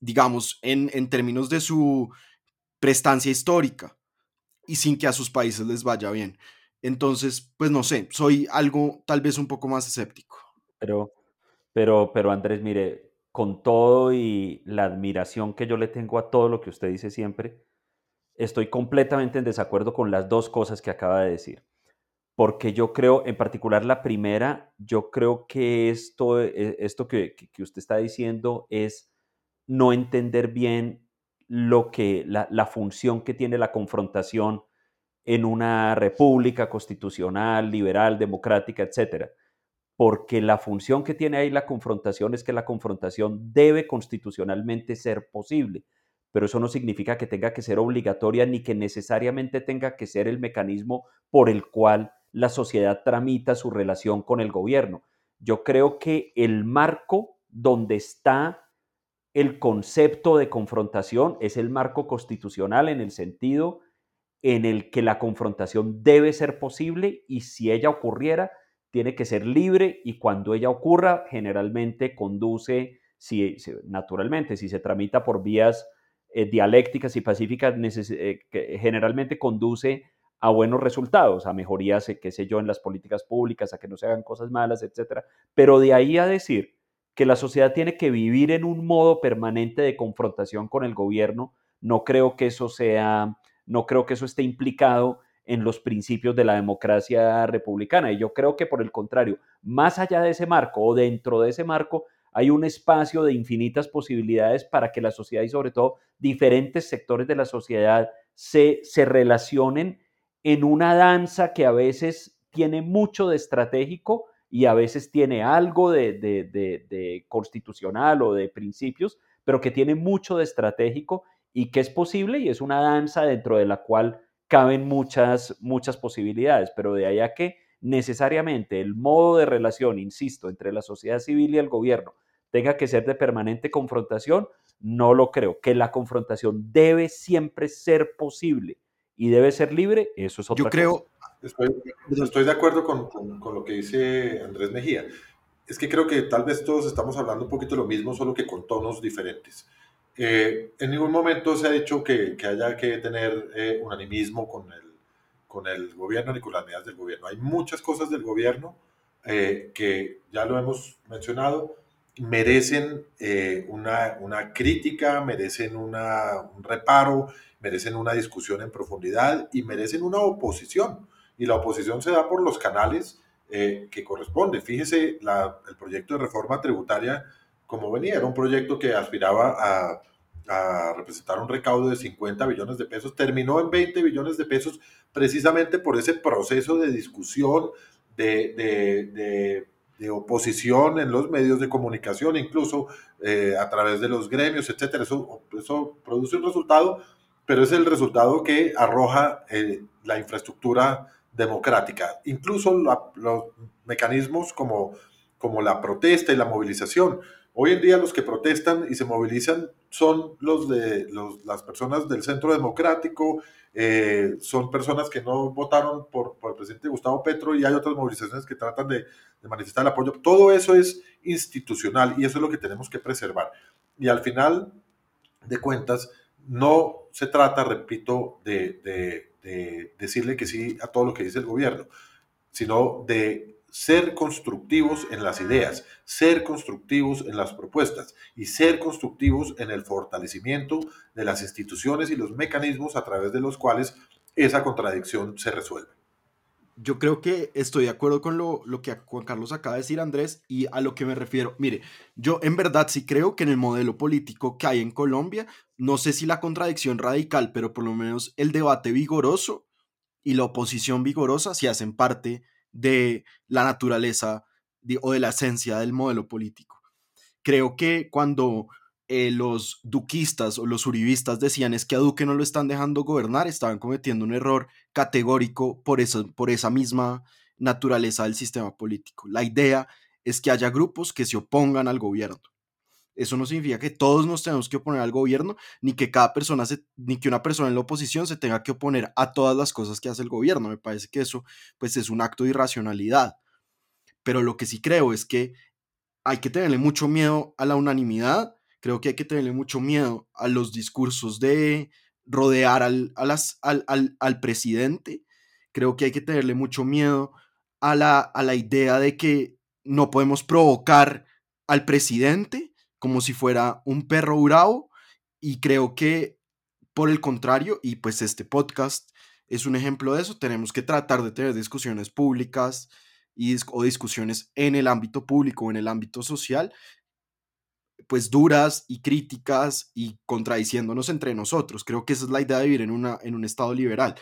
digamos, en, en términos de su prestancia histórica y sin que a sus países les vaya bien. Entonces, pues no sé, soy algo tal vez un poco más escéptico. Pero, pero, pero Andrés, mire, con todo y la admiración que yo le tengo a todo lo que usted dice siempre, estoy completamente en desacuerdo con las dos cosas que acaba de decir porque yo creo, en particular la primera, yo creo que esto, eh, esto que, que usted está diciendo es no entender bien lo que, la, la, función que tiene la confrontación en una república constitucional, liberal, democrática, etcétera. Porque la función que tiene ahí la confrontación es que la confrontación debe constitucionalmente ser posible, pero eso no significa que tenga que ser obligatoria ni que necesariamente tenga que ser el mecanismo por el cual la sociedad tramita su relación con el gobierno. Yo creo que el marco donde está el concepto de confrontación es el marco constitucional en el sentido en el que la confrontación debe ser posible y si ella ocurriera, tiene que ser libre y cuando ella ocurra, generalmente conduce, si, naturalmente, si se tramita por vías eh, dialécticas y pacíficas, eh, generalmente conduce a buenos resultados, a mejorías, eh, qué sé yo, en las políticas públicas, a que no se hagan cosas malas, etcétera. Pero de ahí a decir que la sociedad tiene que vivir en un modo permanente de confrontación con el gobierno, no creo que eso sea, no creo que eso esté implicado en los principios de la democracia republicana. Y yo creo que por el contrario, más allá de ese marco o dentro de ese marco, hay un espacio de infinitas posibilidades para que la sociedad y sobre todo diferentes sectores de la sociedad se, se relacionen en una danza que a veces tiene mucho de estratégico y a veces tiene algo de, constitucional o de principios, pero que tiene mucho de estratégico y que es posible y es una danza dentro de la cual caben muchas, muchas posibilidades, pero de allá que necesariamente el modo de relación, insisto, entre la sociedad civil y el gobierno tenga que ser de permanente confrontación, no lo creo. Que la confrontación debe siempre ser posible y debe ser libre, eso es otra Yo creo, Estoy, estoy, de acuerdo con, con, lo que dice Andrés Mejía. Es que creo que tal vez todos estamos hablando un poquito lo mismo, solo que con tonos diferentes. Eh, en ningún momento se ha dicho que, que haya que tener eh, un animismo con el, con el gobierno ni con las medidas del gobierno. Hay muchas cosas del gobierno eh, que ya lo hemos mencionado, merecen una, una, crítica, merecen una, un reparo, merecen una discusión en profundidad y merecen una oposición. Y la oposición se da por los canales eh, que corresponde. Fíjese, el proyecto de reforma tributaria como venía. Era un proyecto que aspiraba a, a representar un recaudo de 50 billones de pesos, terminó en 20 billones de pesos precisamente por ese proceso de discusión, de, de, de, oposición en los medios de comunicación, incluso eh, a través de los gremios, etcétera. Eso, eso produce un resultado, pero es el resultado que arroja eh, la infraestructura democrática. Incluso los mecanismos como, como la protesta y la movilización. Hoy en día los que protestan y se movilizan son los de las personas del Centro Democrático, eh, son personas que no votaron por, el presidente Gustavo Petro y hay otras movilizaciones que tratan de, manifestar el apoyo. Todo eso es institucional y eso es lo que tenemos que preservar. Y al final de cuentas, no se trata, repito, de decirle que sí a todo lo que dice el gobierno, sino de ser constructivos en las ideas, ser constructivos en las propuestas y ser constructivos en el fortalecimiento de las instituciones y los mecanismos a través de los cuales esa contradicción se resuelve. Yo creo que estoy de acuerdo con lo, lo, que Juan Carlos acaba de decir, Andrés, y a lo que me refiero. Mire, yo en verdad sí creo que en el modelo político que hay en Colombia, no sé si la contradicción radical, pero por lo menos el debate vigoroso y la oposición vigorosa sí hacen parte de la naturaleza o de la esencia del modelo político. Creo que cuando eh, los duquistas o los uribistas decían es que a Duque no lo están dejando gobernar, estaban cometiendo un error categórico por, eso, por esa misma naturaleza del sistema político. La idea es que haya grupos que se opongan al gobierno. Eso no significa que todos nos tenemos que oponer al gobierno, ni que cada persona, se, ni que una persona en la oposición se tenga que oponer a todas las cosas que hace el gobierno. Me parece que eso, pues, es un acto de irracionalidad. Pero lo que sí creo es que hay que tenerle mucho miedo a la unanimidad. Creo que hay que tenerle mucho miedo a los discursos de rodear al, al, al presidente. Creo que hay que tenerle mucho miedo a la, a la idea de que no podemos provocar al presidente como si fuera un perro bravo y creo que por el contrario, y pues este podcast es un ejemplo de eso, tenemos que tratar de tener discusiones públicas y, o discusiones en el ámbito público o en el ámbito social, pues duras y críticas y contradiciéndonos entre nosotros. Creo que esa es la idea de vivir en, una, en un Estado liberal.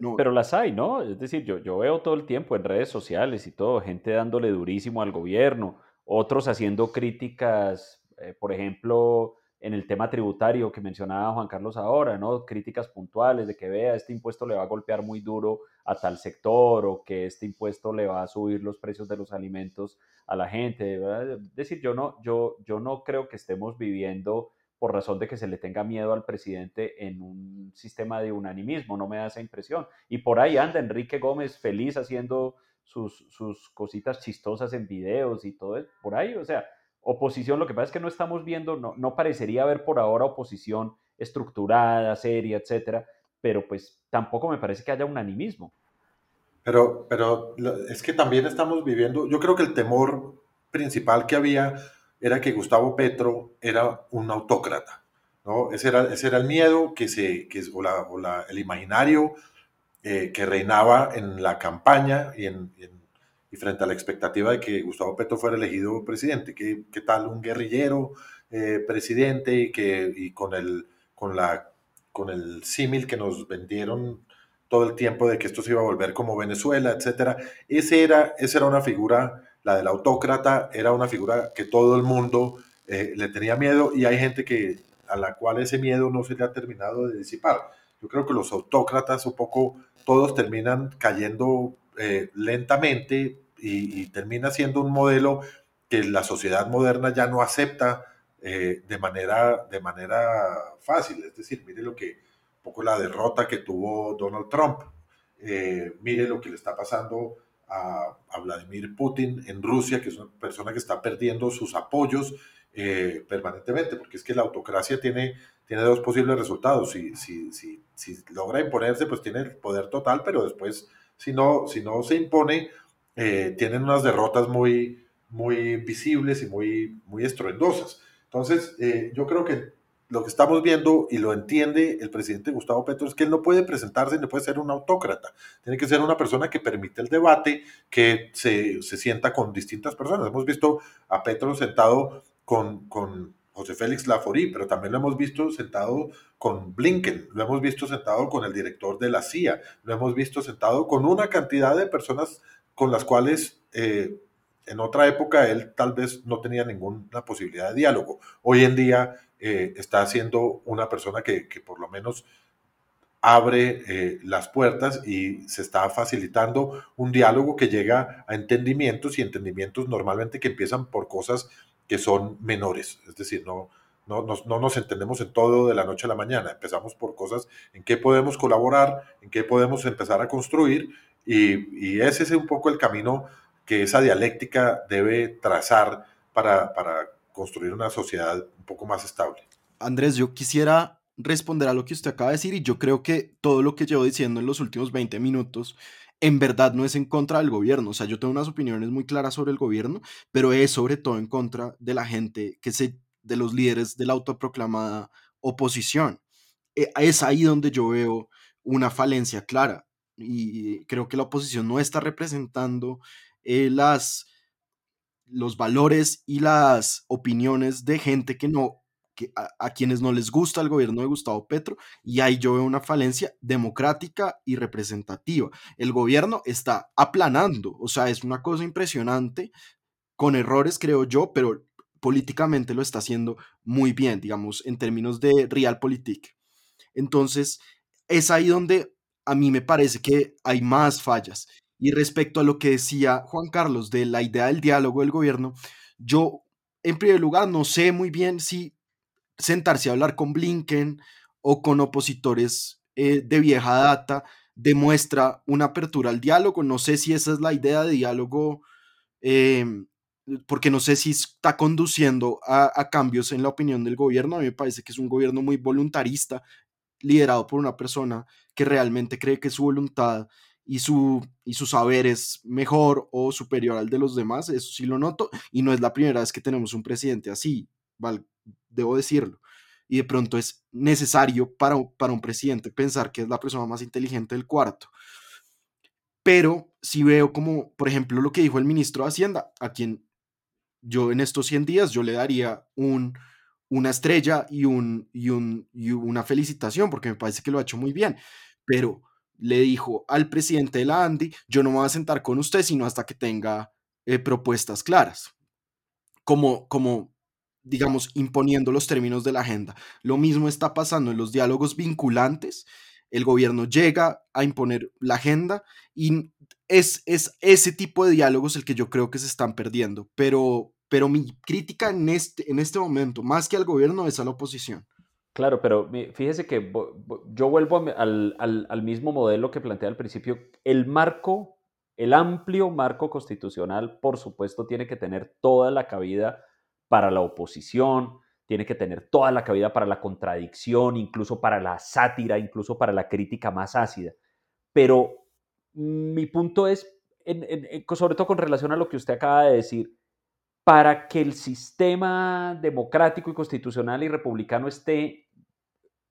No. Pero las hay, ¿no? Es decir, yo, yo veo todo el tiempo en redes sociales y todo, gente dándole durísimo al gobierno, otros haciendo críticas eh, por ejemplo, en el tema tributario que mencionaba Juan Carlos ahora, ¿no? Críticas puntuales de que vea, este impuesto le va a golpear muy duro a tal sector o que este impuesto le va a subir los precios de los alimentos a la gente. Es decir, yo no, yo, yo no creo que estemos viviendo por razón de que se le tenga miedo al presidente en un sistema de unanimismo, no me da esa impresión. Y por ahí anda Enrique Gómez feliz haciendo sus, sus cositas chistosas en videos y todo por ahí, o sea, oposición, lo que pasa es que no estamos viendo, no, no parecería haber por ahora oposición estructurada, seria, etcétera, pero pues tampoco me parece que haya unanimismo. Pero, pero es que también estamos viviendo, yo creo que el temor principal que había era que Gustavo Petro era un autócrata, ¿no? Ese era, ese era el miedo que se, que, o, la, el imaginario eh, que reinaba en la campaña y en, en y frente a la expectativa de que Gustavo Petro fuera elegido presidente. ¿Qué, qué tal un guerrillero eh, presidente y, que, y con el, con la, con el símil que nos vendieron todo el tiempo de que esto se iba a volver como Venezuela, etcétera? Ese era, esa era una figura, la del autócrata, era una figura que todo el mundo eh, le tenía miedo y hay gente que, a la cual ese miedo no se le ha terminado de disipar. Yo creo que los autócratas un poco todos terminan cayendo eh, lentamente y, termina siendo un modelo que la sociedad moderna ya no acepta eh, de, manera, de manera fácil. Es decir, mire lo que, un poco la derrota que tuvo Donald Trump. Eh, mire lo que le está pasando a, Vladimir Putin en Rusia, que es una persona que está perdiendo sus apoyos permanentemente, porque es que la autocracia tiene, tiene dos posibles resultados. Si, si, si, si logra imponerse, pues tiene el poder total, pero después si no, si no se impone, eh, tienen unas derrotas muy, muy visibles y muy, muy estruendosas. Entonces, eh, yo creo que lo que estamos viendo y lo entiende el presidente Gustavo Petro es que él no puede presentarse, no puede ser un autócrata. Tiene que ser una persona que permite el debate, que se, se sienta con distintas personas. Hemos visto a Petro sentado con, con José Félix Laforí, pero también lo hemos visto sentado con Blinken, lo hemos visto sentado con el director de la CIA, lo hemos visto sentado con una cantidad de personas con las cuales eh, en otra época él tal vez no tenía ninguna posibilidad de diálogo. Hoy en día eh, está siendo una persona que, por lo menos abre eh, las puertas y se está facilitando un diálogo que llega a entendimientos y entendimientos normalmente que empiezan por cosas que son menores, es decir, no, no, no, nos entendemos en todo de la noche a la mañana, empezamos por cosas en qué podemos colaborar, en qué podemos empezar a construir y, ese es un poco el camino que esa dialéctica debe trazar para, para construir una sociedad un poco más estable. Andrés, yo quisiera responder a lo que usted acaba de decir y yo creo que todo lo que llevo diciendo en los últimos 20 minutos en verdad no es en contra del gobierno. O sea, yo tengo unas opiniones muy claras sobre el gobierno, pero es sobre todo en contra de la gente que se, de los líderes de la autoproclamada oposición. E, es ahí donde yo veo una falencia clara y creo que la oposición no está representando eh, las, los valores y las opiniones de gente que no a, quienes no les gusta el gobierno de Gustavo Petro y ahí yo veo una falencia democrática y representativa. El gobierno está aplanando, o sea, es una cosa impresionante, con errores creo yo, pero políticamente lo está haciendo muy bien, digamos, en términos de realpolitik. Entonces, es ahí donde a mí me parece que hay más fallas. Y respecto a lo que decía Juan Carlos de la idea del diálogo del gobierno, yo, en primer lugar, no sé muy bien si sentarse a hablar con Blinken o con opositores eh, de vieja data demuestra una apertura al diálogo. No sé si esa es la idea de diálogo, em, porque no sé si está conduciendo a, cambios en la opinión del gobierno. A mí me parece que es un gobierno muy voluntarista, liderado por una persona que realmente cree que su voluntad y su, y su saber es mejor o superior al de los demás. Eso sí lo noto. Y no es la primera vez que tenemos un presidente así debo decirlo. Y de pronto es necesario para, para un presidente pensar que es la persona más inteligente del cuarto. Pero si veo como, por ejemplo, lo que dijo el ministro de Hacienda, a quien yo en estos 100 días yo le daría un, una estrella y, un, y, un, y una felicitación, porque me parece que lo ha hecho muy bien. Pero le dijo al presidente de la ANDI, yo no me voy a sentar con usted sino hasta que tenga eh, propuestas claras. Como, como digamos, imponiendo los términos de la agenda. Lo mismo está pasando en los diálogos vinculantes. El gobierno llega a imponer la agenda y es, es ese tipo de diálogos el que yo creo que se están perdiendo. Pero, pero mi crítica en este, en este momento, más que al gobierno, es a la oposición. Claro, pero fíjese que yo vuelvo al, al, al mismo modelo que planteé al principio. El marco, el amplio marco constitucional, por supuesto, tiene que tener toda la cabida para la oposición, tiene que tener toda la cabida para la contradicción, incluso para la sátira, incluso para la crítica más ácida. Pero mi punto es, sobre todo con relación a lo que usted acaba de decir, para que el sistema democrático y constitucional y republicano esté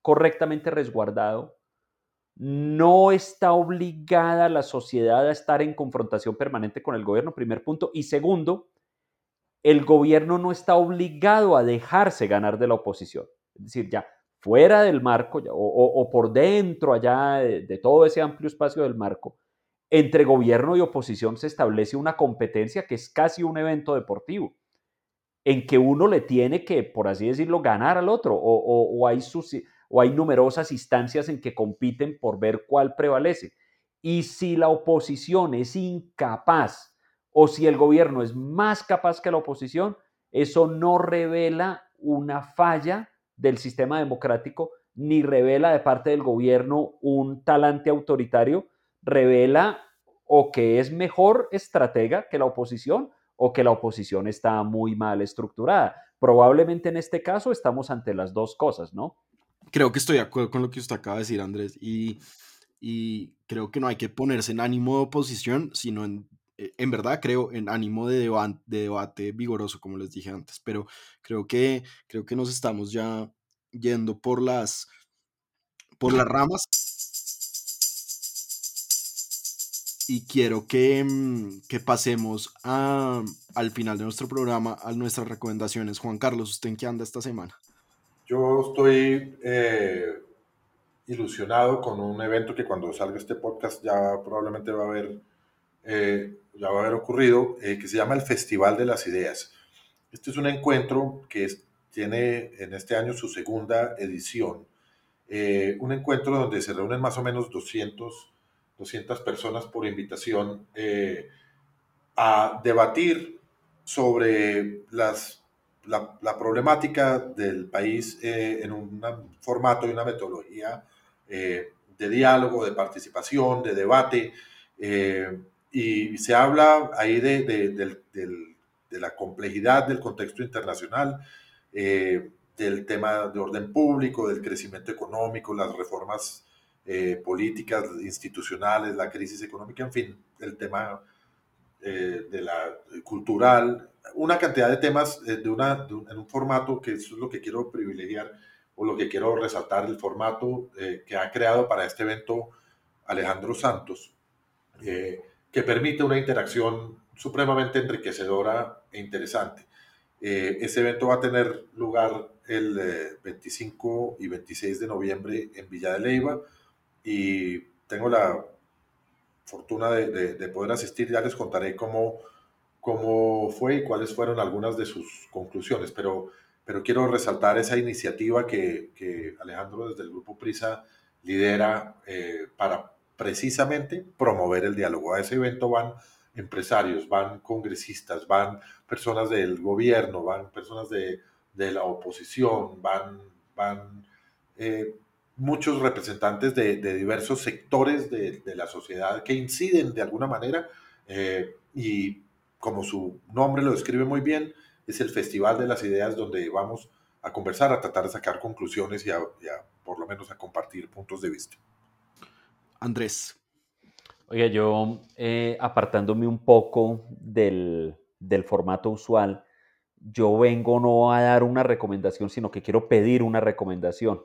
correctamente resguardado, no está obligada la sociedad a estar en confrontación permanente con el gobierno, primer punto. Y segundo, el gobierno no está obligado a dejarse ganar de la oposición. Es decir, ya fuera del marco o, por dentro allá de, todo ese amplio espacio del marco, entre gobierno y oposición se establece una competencia que es casi un evento deportivo, en que uno le tiene que, por así decirlo, ganar al otro, o, hay, o hay numerosas instancias en que compiten por ver cuál prevalece. Y si la oposición es incapaz o si el gobierno es más capaz que la oposición, eso no revela una falla del sistema democrático, ni revela de parte del gobierno un talante autoritario, revela o que es mejor estratega que la oposición o que la oposición está muy mal estructurada. Probablemente en este caso estamos ante las dos cosas, ¿no? Creo que estoy de acuerdo con lo que usted acaba de decir, Andrés, y, creo que no hay que ponerse en ánimo de oposición, sino en en verdad creo en ánimo de, de debate vigoroso, como les dije antes, pero creo que, creo que nos estamos ya yendo por las, por las ramas. y quiero que, mm, que pasemos a, al final de nuestro programa a nuestras recomendaciones. Juan Carlos, ¿usted en qué anda esta semana? Yo estoy eh, ilusionado con un evento que cuando salga este podcast ya probablemente va a haber, eh, ya va a haber ocurrido, eh, que se llama el Festival de las Ideas. Este es un encuentro que tiene en este año su segunda edición. un encuentro donde se reúnen más o menos 200 200 personas por invitación eh, a debatir sobre las, la, problemática del país eh, en un formato y una metodología eh, de diálogo, de participación, de debate. Y se habla ahí de, de, de, la complejidad del contexto internacional, del tema de orden público, del crecimiento económico, las reformas eh, políticas institucionales, la crisis económica, en fin, el tema eh, de la cultural, una cantidad de temas eh, de una, en un formato que eso es lo que quiero privilegiar o lo que quiero resaltar, el formato que ha creado para este evento Alejandro Santos, que permite una interacción supremamente enriquecedora e interesante. ese evento va a tener lugar el 25 y 26 de noviembre en Villa de Leyva y tengo la fortuna de, poder asistir. Ya les contaré cómo, cómo fue y cuáles fueron algunas de sus conclusiones, pero, pero quiero resaltar esa iniciativa que, que Alejandro desde el Grupo Prisa lidera eh, para precisamente promover el diálogo. A ese evento van empresarios, van congresistas, van personas del gobierno, van personas de, de la oposición, van, van eh, muchos representantes de, diversos sectores de, la sociedad que inciden de alguna manera eh, y como su nombre lo describe muy bien, es el Festival de las Ideas donde vamos a conversar, a tratar de sacar conclusiones y a, por lo menos a compartir puntos de vista. Andrés. Oiga, yo eh, apartándome un poco del, del formato usual, yo vengo no a dar una recomendación, sino que quiero pedir una recomendación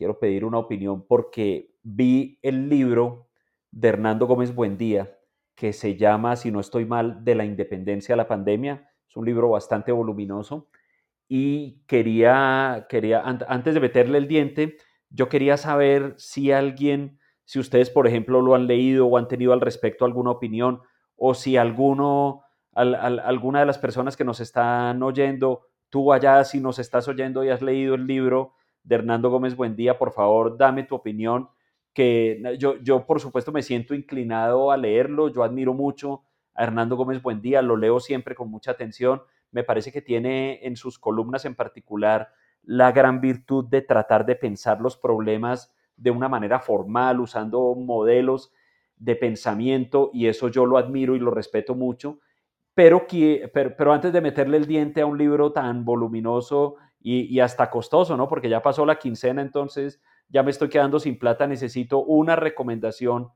quiero pedir una opinión porque vi el libro de Hernando Gómez Buendía que se llama, si no estoy mal, De la independencia a la pandemia. Es un libro bastante voluminoso y quería, quería antes de meterle el diente, yo quería saber si alguien, si ustedes, por ejemplo, lo han leído o han tenido al respecto alguna opinión o si alguno, alguna de las personas que nos están oyendo, tú allá, si nos estás oyendo y has leído el libro, de Hernando Gómez Buendía, por favor, dame tu opinión, que yo, yo por supuesto me siento inclinado a leerlo, yo admiro mucho a Hernando Gómez Buendía, lo leo siempre con mucha atención, me parece que tiene en sus columnas en particular la gran virtud de tratar de pensar los problemas de una manera formal, usando modelos de pensamiento, y eso yo lo admiro y lo respeto mucho. Pero, pero, antes de meterle el diente a un libro tan voluminoso y, hasta costoso, ¿no? Porque ya pasó la quincena, entonces ya me estoy quedando sin plata, necesito una recomendación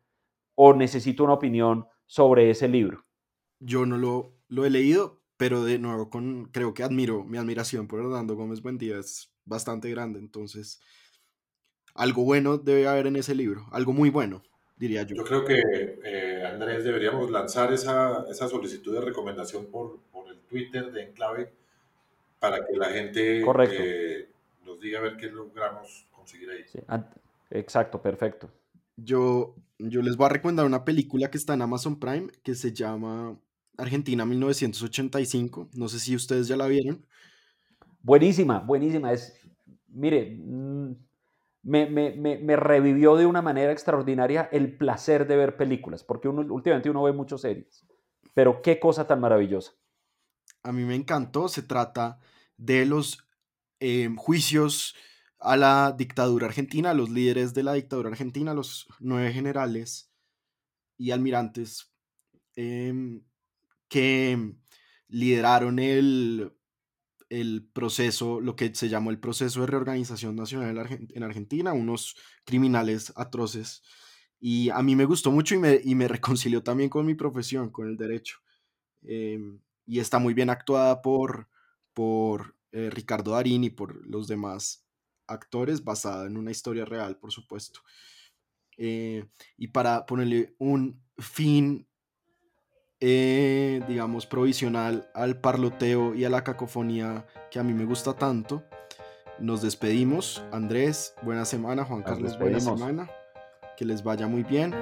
o necesito una opinión sobre ese libro. Yo no lo, lo he leído, pero de nuevo con, creo que admiro, mi admiración por Hernando Gómez Buendía es bastante grande, entonces algo bueno debe haber en ese libro, algo muy bueno, diría yo. Yo creo que, eh, Andrés, deberíamos lanzar esa, esa solicitud de recomendación por, por el Twitter de Enclave para que la gente eh, nos diga a ver qué logramos conseguir ahí. exacto, perfecto. Yo, yo les voy a recomendar una película que está en Amazon Prime que se llama Argentina 1985. No sé si ustedes ya la vieron. Buenísima, buenísima. Es, mire, me, me, me, revivió de una manera extraordinaria el placer de ver películas, porque uno, últimamente uno ve muchas series. Pero qué cosa tan maravillosa. A mí me encantó. Se trata de los em, juicios a la dictadura argentina, los líderes de la dictadura argentina, los nueve generales y almirantes em, que lideraron el, el proceso, lo que se llamó el proceso de reorganización nacional en Argentina, unos criminales atroces. Y a mí me gustó mucho y me, y me reconcilió también con mi profesión, con el derecho. Em, y está muy bien actuada por, por eh, Ricardo Darín y por los demás actores, basada en una historia real, por supuesto. Eh, y para ponerle un, fin, eh, digamos, provisional al parloteo y a la cacofonía que a mí me gusta tanto. Nos despedimos. Andrés, buena semana. Juan Carlos, buena semana. Que les vaya muy bien.